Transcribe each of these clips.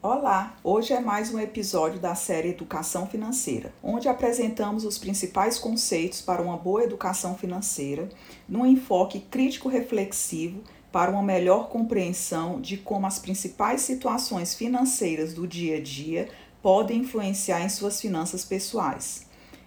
Olá! Hoje é mais um episódio da série Educação Financeira, onde apresentamos os principais conceitos para uma boa educação financeira, num enfoque crítico-reflexivo para uma melhor compreensão de como as principais situações financeiras do dia a dia podem influenciar em suas finanças pessoais.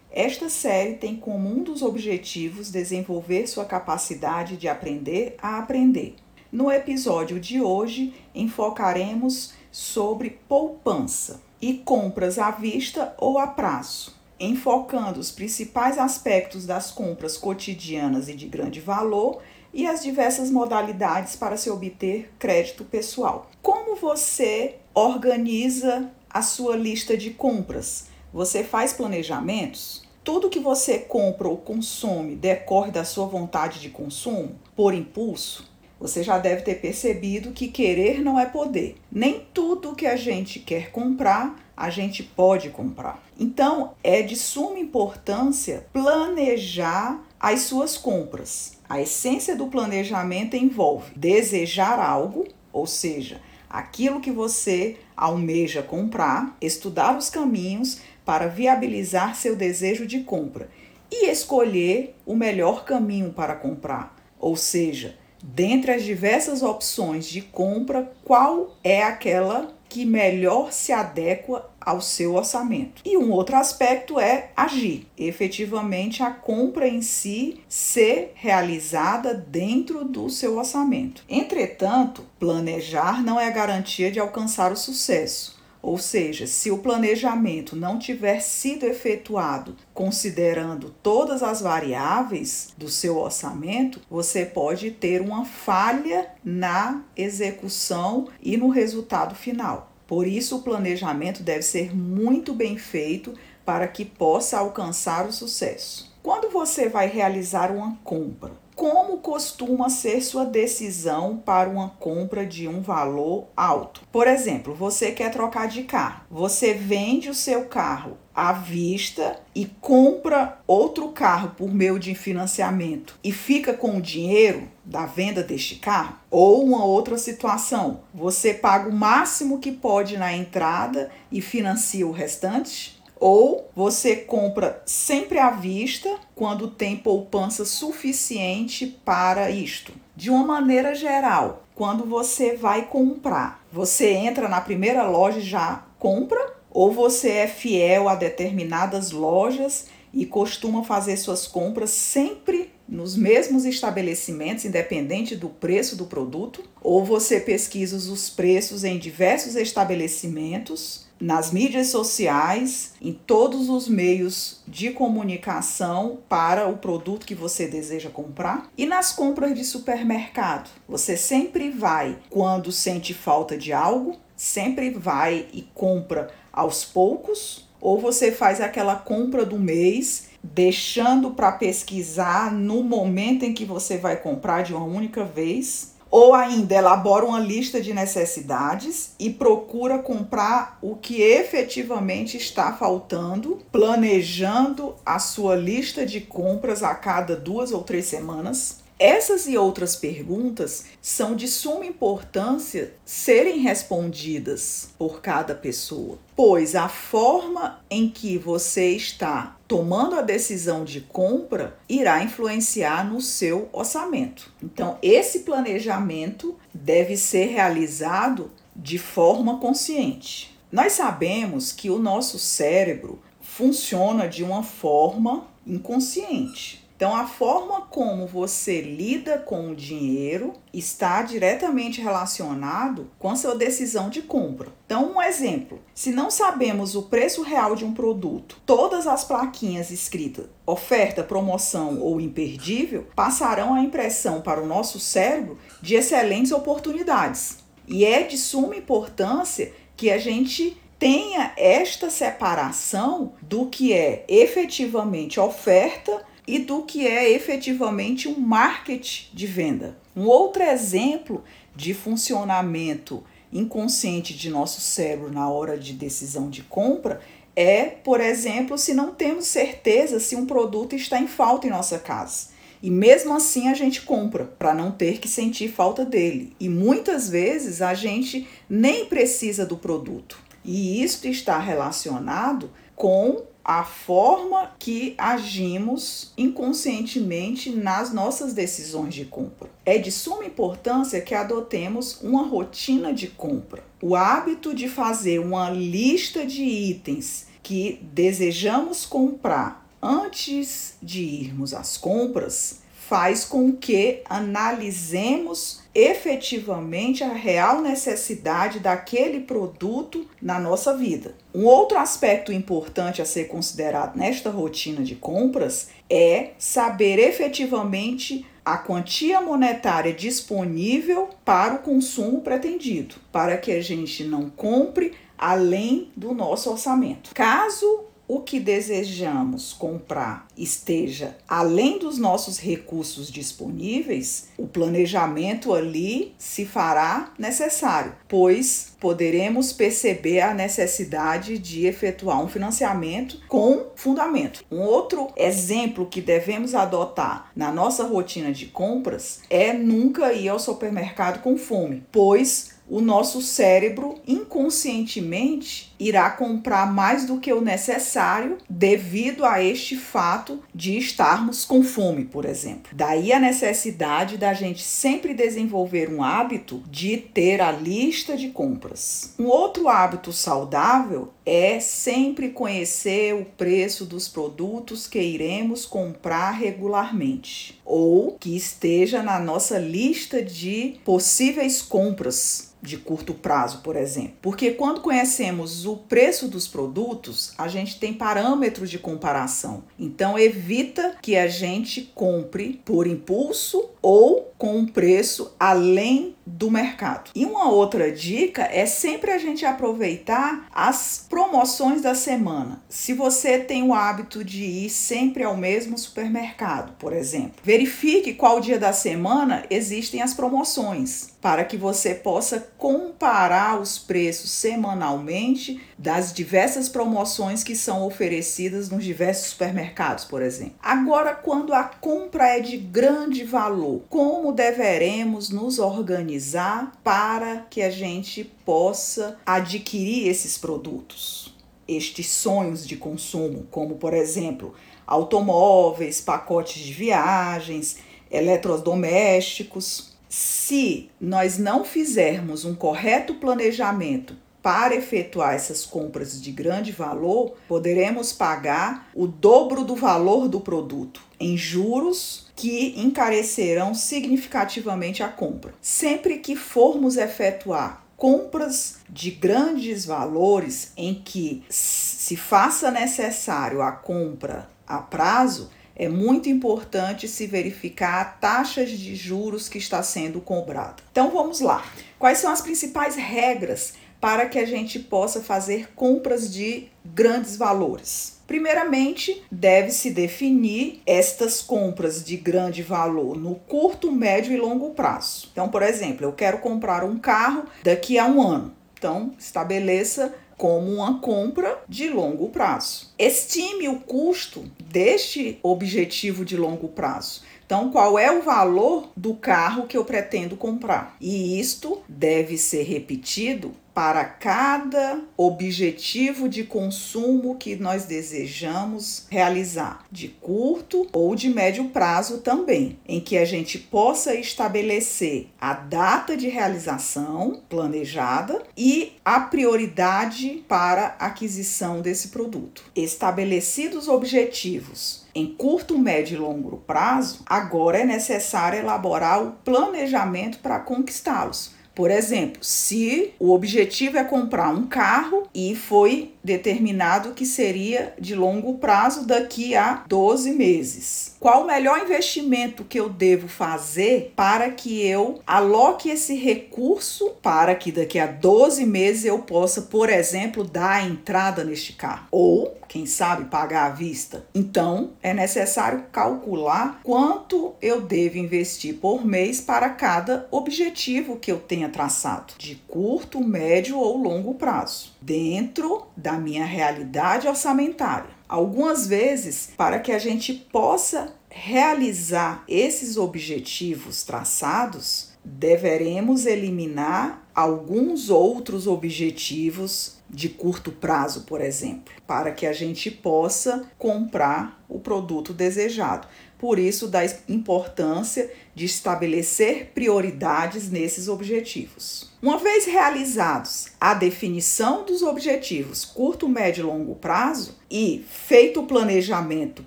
Esta série tem como um dos objetivos desenvolver sua capacidade de aprender a aprender. No episódio de hoje, enfocaremos sobre poupança e compras à vista ou a prazo, enfocando os principais aspectos das compras cotidianas e de grande valor e as diversas modalidades para se obter crédito pessoal. Como você organiza a sua lista de compras? Você faz planejamentos? Tudo que você compra ou consome decorre da sua vontade de consumo por impulso? Você já deve ter percebido que querer não é poder. Nem tudo que a gente quer comprar, a gente pode comprar. Então, é de suma importância planejar as suas compras. A essência do planejamento envolve desejar algo, ou seja, aquilo que você almeja comprar, estudar os caminhos para viabilizar seu desejo de compra e escolher o melhor caminho para comprar, ou seja, dentre as diversas opções de compra, qual é aquela que melhor se adequa ao seu orçamento. E um outro aspecto é agir, efetivamente a compra em si ser realizada dentro do seu orçamento. Entretanto, planejar não é garantia de alcançar o sucesso. Ou seja, se o planejamento não tiver sido efetuado considerando todas as variáveis do seu orçamento, você pode ter uma falha na execução e no resultado final. Por isso, o planejamento deve ser muito bem feito para que possa alcançar o sucesso. Quando você vai realizar uma compra, como costuma ser sua decisão para uma compra de um valor alto? Por exemplo, você quer trocar de carro. Você vende o seu carro à vista e compra outro carro por meio de financiamento e fica com o dinheiro da venda deste carro? Ou uma outra situação, você paga o máximo que pode na entrada e financia o restante? Ou você compra sempre à vista quando tem poupança suficiente para isto. De uma maneira geral, quando você vai comprar, você entra na primeira loja e já compra? Ou você é fiel a determinadas lojas e costuma fazer suas compras sempre nos mesmos estabelecimentos, independente do preço do produto? Ou você pesquisa os preços em diversos estabelecimentos nas mídias sociais, em todos os meios de comunicação para o produto que você deseja comprar e nas compras de supermercado. Você sempre vai quando sente falta de algo, sempre vai e compra aos poucos, ou você faz aquela compra do mês deixando para pesquisar no momento em que você vai comprar de uma única vez ou ainda elabora uma lista de necessidades e procura comprar o que efetivamente está faltando, planejando a sua lista de compras a cada duas ou três semanas. Essas e outras perguntas são de suma importância serem respondidas por cada pessoa, pois a forma em que você está tomando a decisão de compra irá influenciar no seu orçamento. Então, esse planejamento deve ser realizado de forma consciente. Nós sabemos que o nosso cérebro funciona de uma forma inconsciente. Então, a forma como você lida com o dinheiro está diretamente relacionado com a sua decisão de compra. Então, um exemplo: se não sabemos o preço real de um produto, todas as plaquinhas escritas oferta, promoção ou imperdível passarão a impressão para o nosso cérebro de excelentes oportunidades. E é de suma importância que a gente tenha esta separação do que é efetivamente oferta e do que é efetivamente um marketing de venda. Um outro exemplo de funcionamento inconsciente de nosso cérebro na hora de decisão de compra é, por exemplo, se não temos certeza se um produto está em falta em nossa casa. E mesmo assim a gente compra para não ter que sentir falta dele. E muitas vezes a gente nem precisa do produto. E isso está relacionado com a forma que agimos inconscientemente nas nossas decisões de compra. É de suma importância que adotemos uma rotina de compra. O hábito de fazer uma lista de itens que desejamos comprar antes de irmos às compras faz com que analisemos efetivamente a real necessidade daquele produto na nossa vida. Um outro aspecto importante a ser considerado nesta rotina de compras é saber efetivamente a quantia monetária disponível para o consumo pretendido, para que a gente não compre além do nosso orçamento. Caso o que desejamos comprar esteja além dos nossos recursos disponíveis, o planejamento ali se fará necessário, pois poderemos perceber a necessidade de efetuar um financiamento com fundamento. Um outro exemplo que devemos adotar na nossa rotina de compras é nunca ir ao supermercado com fome, pois o nosso cérebro inconscientemente irá comprar mais do que o necessário devido a este fato de estarmos com fome, por exemplo. Daí a necessidade da gente sempre desenvolver um hábito de ter a lista de compras. Um outro hábito saudável é sempre conhecer o preço dos produtos que iremos comprar regularmente ou que esteja na nossa lista de possíveis compras de curto prazo, por exemplo. Porque quando conhecemos o preço dos produtos, a gente tem parâmetros de comparação. Então evita que a gente compre por impulso ou com um preço além do mercado. E uma outra dica é sempre a gente aproveitar as promoções da semana. Se você tem o hábito de ir sempre ao mesmo supermercado, por exemplo, verifique qual dia da semana existem as promoções para que você possa comparar os preços semanalmente das diversas promoções que são oferecidas nos diversos supermercados, por exemplo. Agora, quando a compra é de grande valor, como deveremos nos organizar para que a gente possa adquirir esses produtos? Estes sonhos de consumo, como por exemplo, automóveis, pacotes de viagens, eletrodomésticos se nós não fizermos um correto planejamento para efetuar essas compras de grande valor, poderemos pagar o dobro do valor do produto em juros que encarecerão significativamente a compra. Sempre que formos efetuar compras de grandes valores em que se faça necessário a compra a prazo, é muito importante se verificar a taxa de juros que está sendo cobrada. Então vamos lá. Quais são as principais regras para que a gente possa fazer compras de grandes valores? Primeiramente, deve-se definir estas compras de grande valor no curto, médio e longo prazo. Então, por exemplo, eu quero comprar um carro daqui a um ano. Então, estabeleça como uma compra de longo prazo. Estime o custo deste objetivo de longo prazo. Então, qual é o valor do carro que eu pretendo comprar? E isto deve ser repetido para cada objetivo de consumo que nós desejamos realizar, de curto ou de médio prazo também, em que a gente possa estabelecer a data de realização planejada e a prioridade para aquisição desse produto. Estabelecidos objetivos em curto, médio e longo prazo, agora é necessário elaborar o planejamento para conquistá-los por exemplo, se o objetivo é comprar um carro e foi determinado que seria de longo prazo daqui a 12 meses. Qual o melhor investimento que eu devo fazer para que eu aloque esse recurso para que daqui a 12 meses eu possa, por exemplo, dar a entrada neste carro? Ou, quem sabe, pagar à vista? Então, é necessário calcular quanto eu devo investir por mês para cada objetivo que eu tenha traçado, de curto, médio ou longo prazo, dentro da da minha realidade orçamentária. Algumas vezes, para que a gente possa realizar esses objetivos traçados, deveremos eliminar alguns outros objetivos de curto prazo, por exemplo, para que a gente possa comprar o produto desejado. Por isso, da importância de estabelecer prioridades nesses objetivos. Uma vez realizados a definição dos objetivos curto, médio e longo prazo e feito o planejamento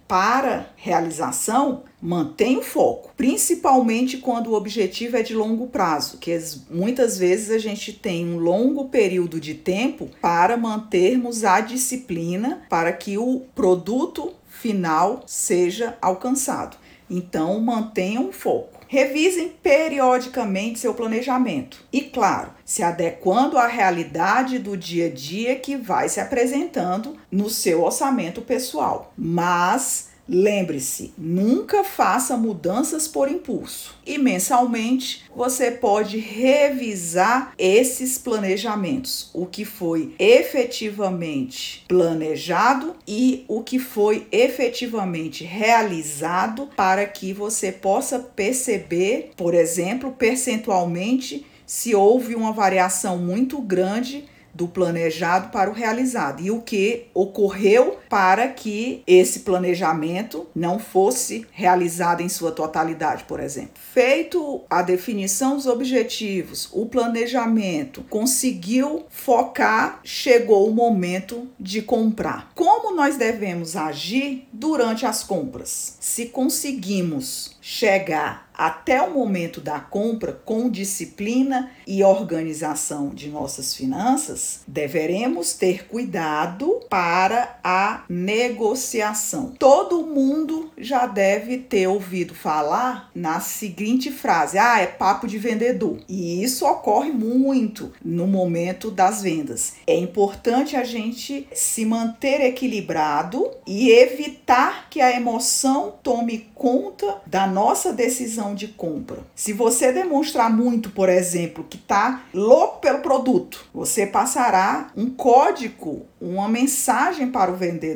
para realização, mantenha o foco, principalmente quando o objetivo é de longo prazo, que muitas vezes a gente tem um longo período de tempo para mantermos a disciplina para que o produto final seja alcançado. Então, mantenham o foco. Revisem periodicamente seu planejamento e, claro, se adequando à realidade do dia a dia que vai se apresentando no seu orçamento pessoal. Mas Lembre-se, nunca faça mudanças por impulso. E mensalmente você pode revisar esses planejamentos, o que foi efetivamente planejado e o que foi efetivamente realizado, para que você possa perceber, por exemplo, percentualmente, se houve uma variação muito grande do planejado para o realizado e o que ocorreu para que esse planejamento não fosse realizado em sua totalidade, por exemplo. Feito a definição dos objetivos, o planejamento conseguiu focar, chegou o momento de comprar. Como nós devemos agir durante as compras? Se conseguimos chegar até o momento da compra com disciplina e organização de nossas finanças, deveremos ter cuidado para a negociação. Todo mundo já deve ter ouvido falar na seguinte frase: "Ah, é papo de vendedor". E isso ocorre muito no momento das vendas. É importante a gente se manter equilibrado e evitar que a emoção tome conta da nossa decisão de compra. Se você demonstrar muito, por exemplo, que está louco pelo produto, você passará um código, uma mensagem para o vendedor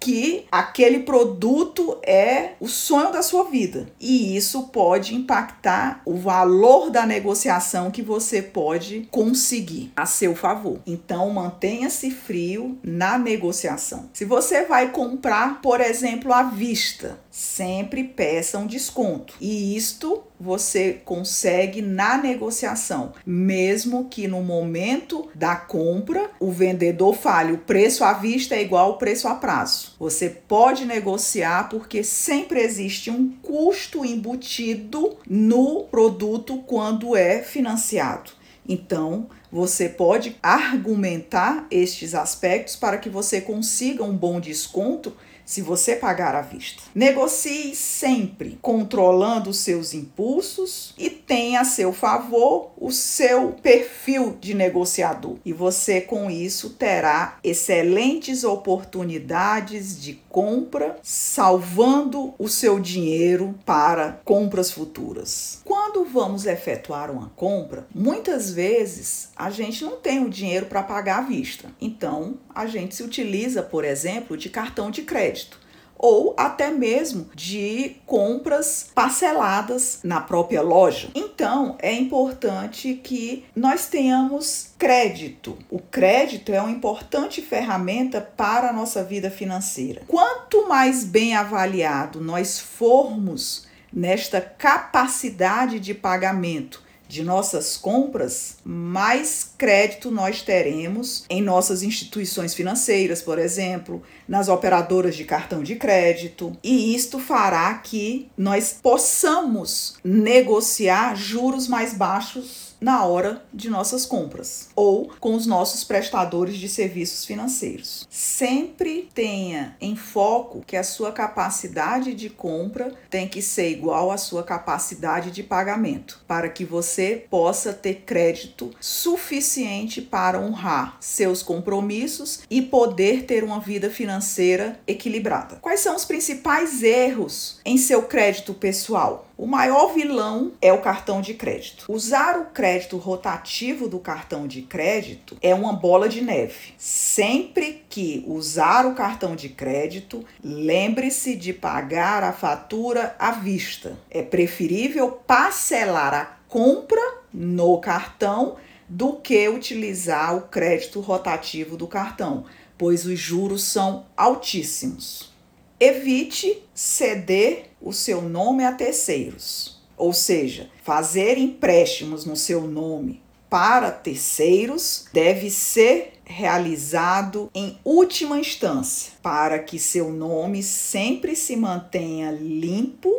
que aquele produto é o sonho da sua vida. E isso pode impactar o valor da negociação que você pode conseguir a seu favor. Então, mantenha-se frio na negociação. Se você vai comprar, por exemplo, à vista, sempre peça um desconto. E isto você consegue na negociação, mesmo que no momento da compra o vendedor fale o preço à vista é igual ao preço a prazo. Você pode negociar porque sempre existe um custo embutido no produto quando é financiado. Então, você pode argumentar estes aspectos para que você consiga um bom desconto se você pagar à vista. Negocie sempre controlando os seus impulsos e tenha a seu favor o seu perfil de negociador. E você com isso terá excelentes oportunidades de compra, salvando o seu dinheiro para compras futuras. Quando vamos efetuar uma compra, muitas vezes a gente não tem o dinheiro para pagar à vista. Então, a gente se utiliza, por exemplo, de cartão de crédito ou até mesmo de compras parceladas na própria loja. Então, é importante que nós tenhamos crédito. O crédito é uma importante ferramenta para a nossa vida financeira. Quanto mais bem avaliado nós formos nesta capacidade de pagamento de nossas compras, mais crédito nós teremos em nossas instituições financeiras, por exemplo, nas operadoras de cartão de crédito, e isto fará que nós possamos negociar juros mais baixos na hora de nossas compras ou com os nossos prestadores de serviços financeiros. Sempre tenha em foco que a sua capacidade de compra tem que ser igual à sua capacidade de pagamento, para que você possa ter crédito suficiente para honrar seus compromissos e poder ter uma vida financeira equilibrada. Quais são os principais erros em seu crédito pessoal? O maior vilão é o cartão de crédito. Usar o crédito rotativo do cartão de crédito é uma bola de neve. Sempre que usar o cartão de crédito, lembre-se de pagar a fatura à vista. É preferível parcelar a compra no cartão do que utilizar o crédito rotativo do cartão, pois os juros são altíssimos. Evite ceder o seu nome a terceiros, ou seja, fazer empréstimos no seu nome para terceiros deve ser realizado em última instância, para que seu nome sempre se mantenha limpo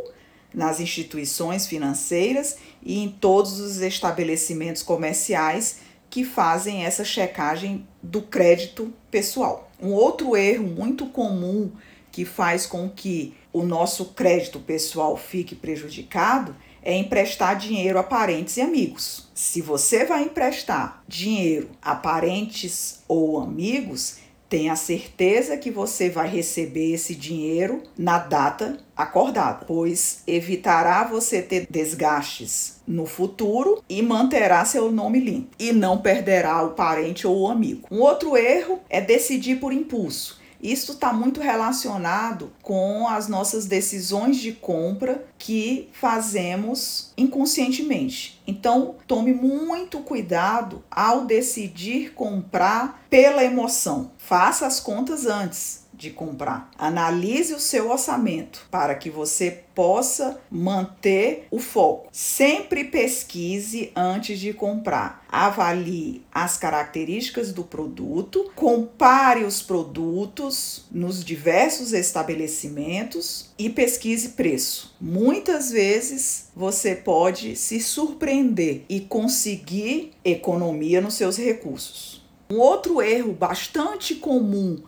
nas instituições financeiras e em todos os estabelecimentos comerciais que fazem essa checagem do crédito pessoal. Um outro erro muito comum que faz com que o nosso crédito pessoal fique prejudicado é emprestar dinheiro a parentes e amigos. Se você vai emprestar dinheiro a parentes ou amigos, tenha certeza que você vai receber esse dinheiro na data acordada, pois evitará você ter desgastes no futuro e manterá seu nome limpo e não perderá o parente ou o amigo. Um outro erro é decidir por impulso. Isso está muito relacionado com as nossas decisões de compra que fazemos inconscientemente. Então, tome muito cuidado ao decidir comprar pela emoção. Faça as contas antes de comprar. Analise o seu orçamento para que você possa manter o foco. Sempre pesquise antes de comprar. Avalie as características do produto, compare os produtos nos diversos estabelecimentos e pesquise preço. Muitas vezes você pode se surpreender e conseguir economia nos seus recursos. Um outro erro bastante comum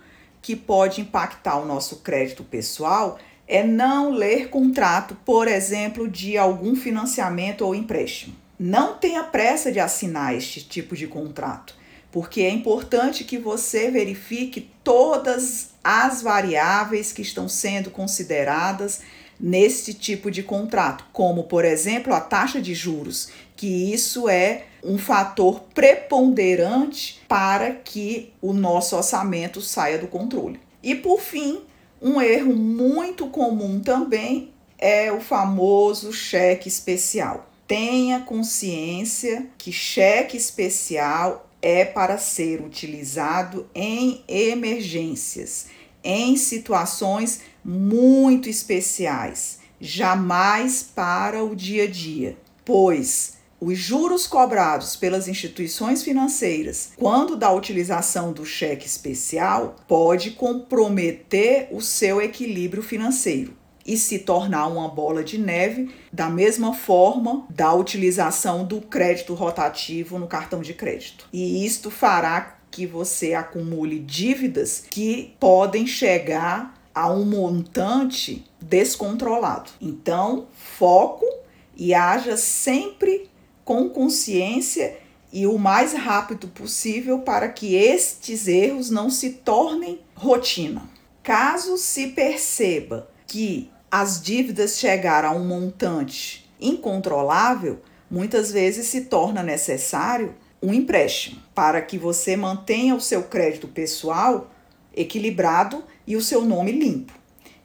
que pode impactar o nosso crédito pessoal é não ler contrato, por exemplo, de algum financiamento ou empréstimo. Não tenha pressa de assinar este tipo de contrato, porque é importante que você verifique todas as variáveis que estão sendo consideradas neste tipo de contrato, como por exemplo a taxa de juros, que isso é um fator preponderante para que o nosso orçamento saia do controle. E por fim, um erro muito comum também é o famoso cheque especial. Tenha consciência que cheque especial é para ser utilizado em emergências, em situações muito especiais, jamais para o dia a dia, pois os juros cobrados pelas instituições financeiras quando da utilização do cheque especial pode comprometer o seu equilíbrio financeiro e se tornar uma bola de neve, da mesma forma da utilização do crédito rotativo no cartão de crédito. E isto fará que você acumule dívidas que podem chegar a um montante descontrolado. Então, foco e haja sempre com consciência e o mais rápido possível para que estes erros não se tornem rotina. Caso se perceba que as dívidas chegaram a um montante incontrolável, muitas vezes se torna necessário um empréstimo para que você mantenha o seu crédito pessoal equilibrado e o seu nome limpo.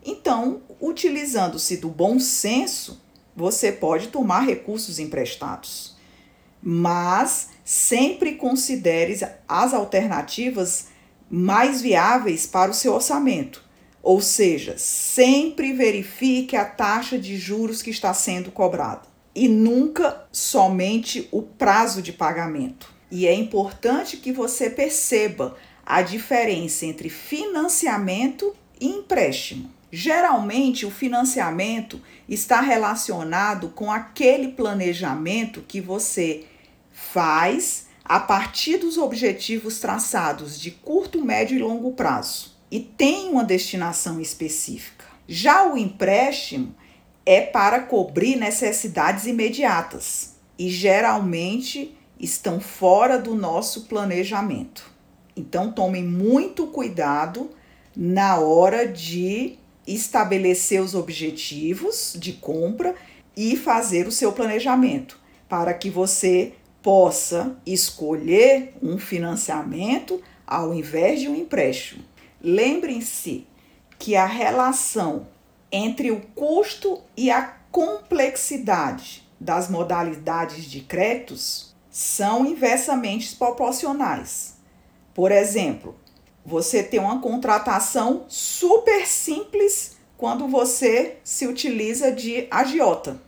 Então, utilizando-se do bom senso, você pode tomar recursos emprestados mas sempre considere as alternativas mais viáveis para o seu orçamento. Ou seja, sempre verifique a taxa de juros que está sendo cobrada e nunca somente o prazo de pagamento. E é importante que você perceba a diferença entre financiamento e empréstimo. Geralmente, o financiamento está relacionado com aquele planejamento que você faz a partir dos objetivos traçados de curto, médio e longo prazo e tem uma destinação específica. Já o empréstimo é para cobrir necessidades imediatas e geralmente estão fora do nosso planejamento. Então tomem muito cuidado na hora de estabelecer os objetivos de compra e fazer o seu planejamento para que você possa escolher um financiamento ao invés de um empréstimo. Lembrem-se que a relação entre o custo e a complexidade das modalidades de créditos são inversamente proporcionais. Por exemplo, você tem uma contratação super simples quando você se utiliza de agiota,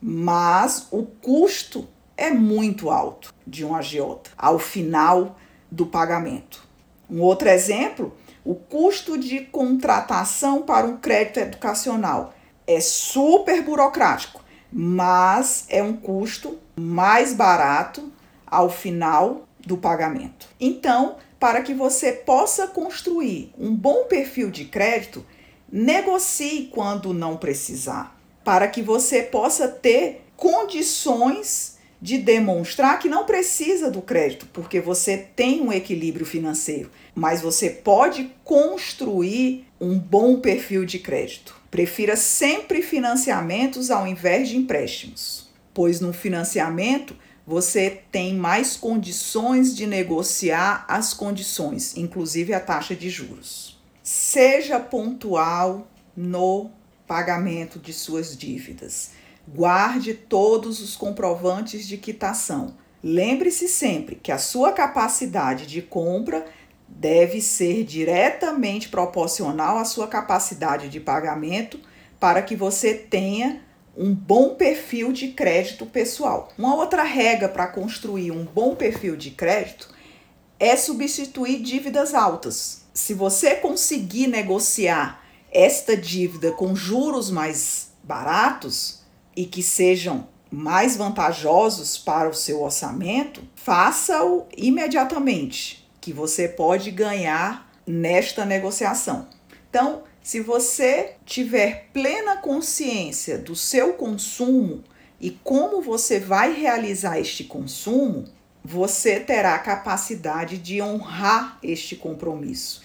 mas o custo é muito alto de um agiota ao final do pagamento. Um outro exemplo, o custo de contratação para um crédito educacional é super burocrático, mas é um custo mais barato ao final do pagamento. Então, para que você possa construir um bom perfil de crédito, negocie quando não precisar, para que você possa ter condições de demonstrar que não precisa do crédito, porque você tem um equilíbrio financeiro, mas você pode construir um bom perfil de crédito. Prefira sempre financiamentos ao invés de empréstimos, pois no financiamento você tem mais condições de negociar as condições, inclusive a taxa de juros. Seja pontual no pagamento de suas dívidas Guarde todos os comprovantes de quitação. Lembre-se sempre que a sua capacidade de compra deve ser diretamente proporcional à sua capacidade de pagamento para que você tenha um bom perfil de crédito pessoal. Uma outra regra para construir um bom perfil de crédito é substituir dívidas altas. Se você conseguir negociar esta dívida com juros mais baratos, e que sejam mais vantajosos para o seu orçamento, faça-o imediatamente, que você pode ganhar nesta negociação. Então, se você tiver plena consciência do seu consumo e como você vai realizar este consumo, você terá capacidade de honrar este compromisso.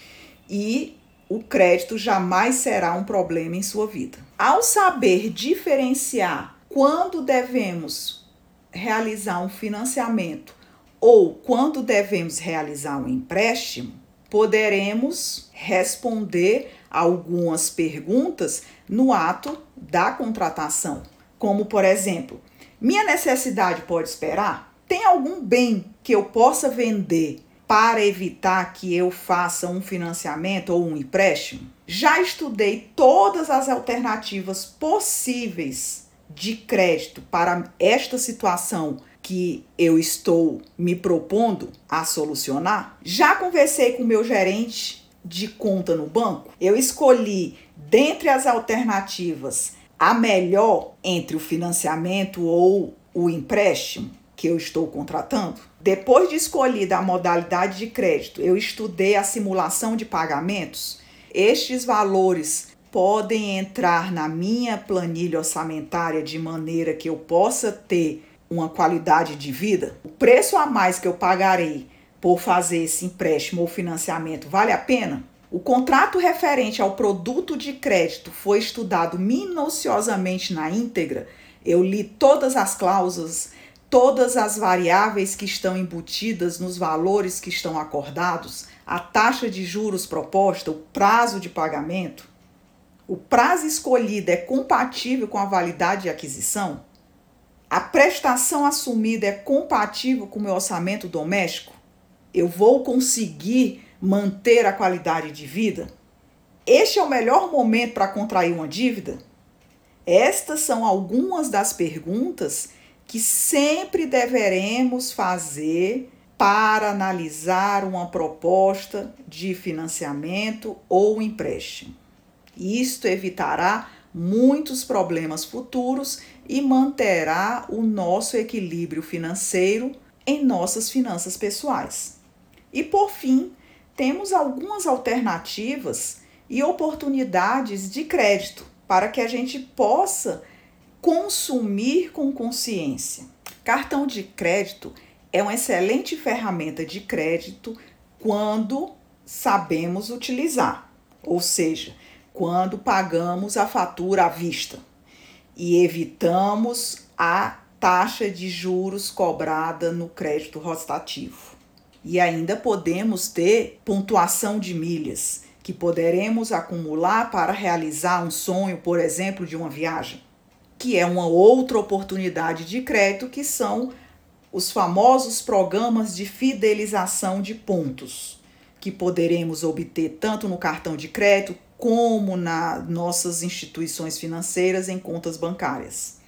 E o crédito jamais será um problema em sua vida. Ao saber diferenciar quando devemos realizar um financiamento ou quando devemos realizar um empréstimo, poderemos responder algumas perguntas no ato da contratação, como por exemplo, minha necessidade pode esperar? Tem algum bem que eu possa vender para evitar que eu faça um financiamento ou um empréstimo? Já estudei todas as alternativas possíveis de crédito para esta situação que eu estou me propondo a solucionar. Já conversei com meu gerente de conta no banco. Eu escolhi dentre as alternativas a melhor entre o financiamento ou o empréstimo que eu estou contratando. Depois de escolhida a modalidade de crédito, eu estudei a simulação de pagamentos. Estes valores podem entrar na minha planilha orçamentária de maneira que eu possa ter uma qualidade de vida. O preço a mais que eu pagarei por fazer esse empréstimo ou financiamento vale a pena? O contrato referente ao produto de crédito foi estudado minuciosamente na íntegra. Eu li todas as cláusulas, todas as variáveis que estão embutidas nos valores que estão acordados, a taxa de juros proposta, o prazo de pagamento, o prazo escolhido é compatível com a validade de aquisição, a prestação assumida é compatível com o meu orçamento doméstico, eu vou conseguir manter a qualidade de vida? Este é o melhor momento para contrair uma dívida? Estas são algumas das perguntas que sempre deveremos fazer para analisar uma proposta de financiamento ou empréstimo. Isto evitará muitos problemas futuros e manterá o nosso equilíbrio financeiro em nossas finanças pessoais. E por fim, temos algumas alternativas e oportunidades de crédito para que a gente possa consumir com consciência. Cartão de crédito é uma excelente ferramenta de crédito quando sabemos utilizar, ou seja, quando pagamos a fatura à vista. e evitamos a taxa de juros cobrada no crédito rotativo. E ainda podemos ter pontuação de milhas, que poderemos acumular para realizar um sonho, por exemplo, de uma viagem, que é uma outra oportunidade de crédito, que são os famosos programas de fidelização de pontos, que poderemos obter tanto no cartão de crédito como nas nossas instituições financeiras em contas bancárias.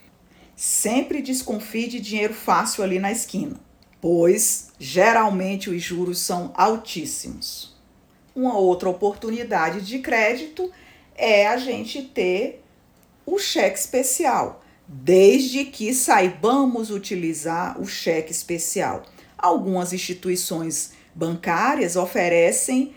Sempre desconfie de dinheiro fácil ali na esquina, pois geralmente os juros são altíssimos. Uma outra oportunidade de crédito é a gente ter o cheque especial, desde que saibamos utilizar o cheque especial. Algumas instituições bancárias oferecem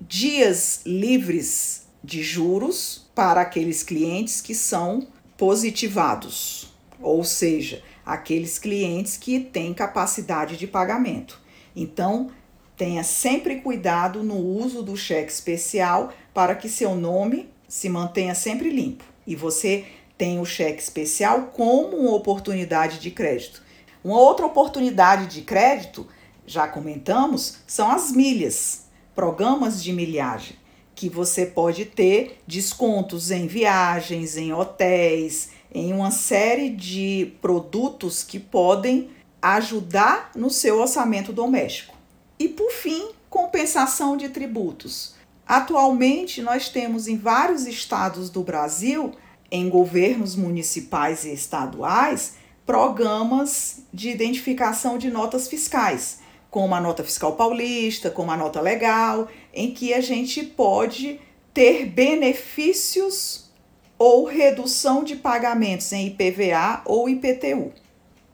dias livres de juros para aqueles clientes que são positivados, ou seja, aqueles clientes que têm capacidade de pagamento. Então, tenha sempre cuidado no uso do cheque especial para que seu nome se mantenha sempre limpo e você tenha o cheque especial como uma oportunidade de crédito. Uma outra oportunidade de crédito, já comentamos, são as milhas, programas de milhagem que você pode ter descontos em viagens, em hotéis, em uma série de produtos que podem ajudar no seu orçamento doméstico. E por fim, compensação de tributos. Atualmente, nós temos em vários estados do Brasil, em governos municipais e estaduais, programas de identificação de notas fiscais como a nota fiscal paulista, como a nota legal, em que a gente pode ter benefícios ou redução de pagamentos em IPVA ou IPTU.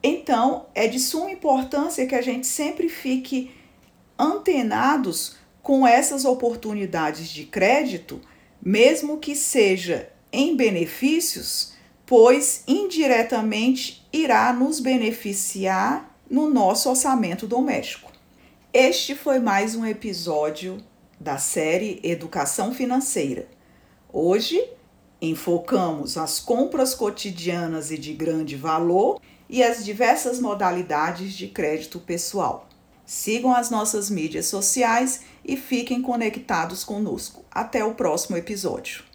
Então, é de suma importância que a gente sempre fique antenados com essas oportunidades de crédito, mesmo que seja em benefícios, pois indiretamente irá nos beneficiar no nosso orçamento doméstico. Este foi mais um episódio da série Educação Financeira. Hoje enfocamos as compras cotidianas e de grande valor e as diversas modalidades de crédito pessoal. Sigam as nossas mídias sociais e fiquem conectados conosco. Até o próximo episódio.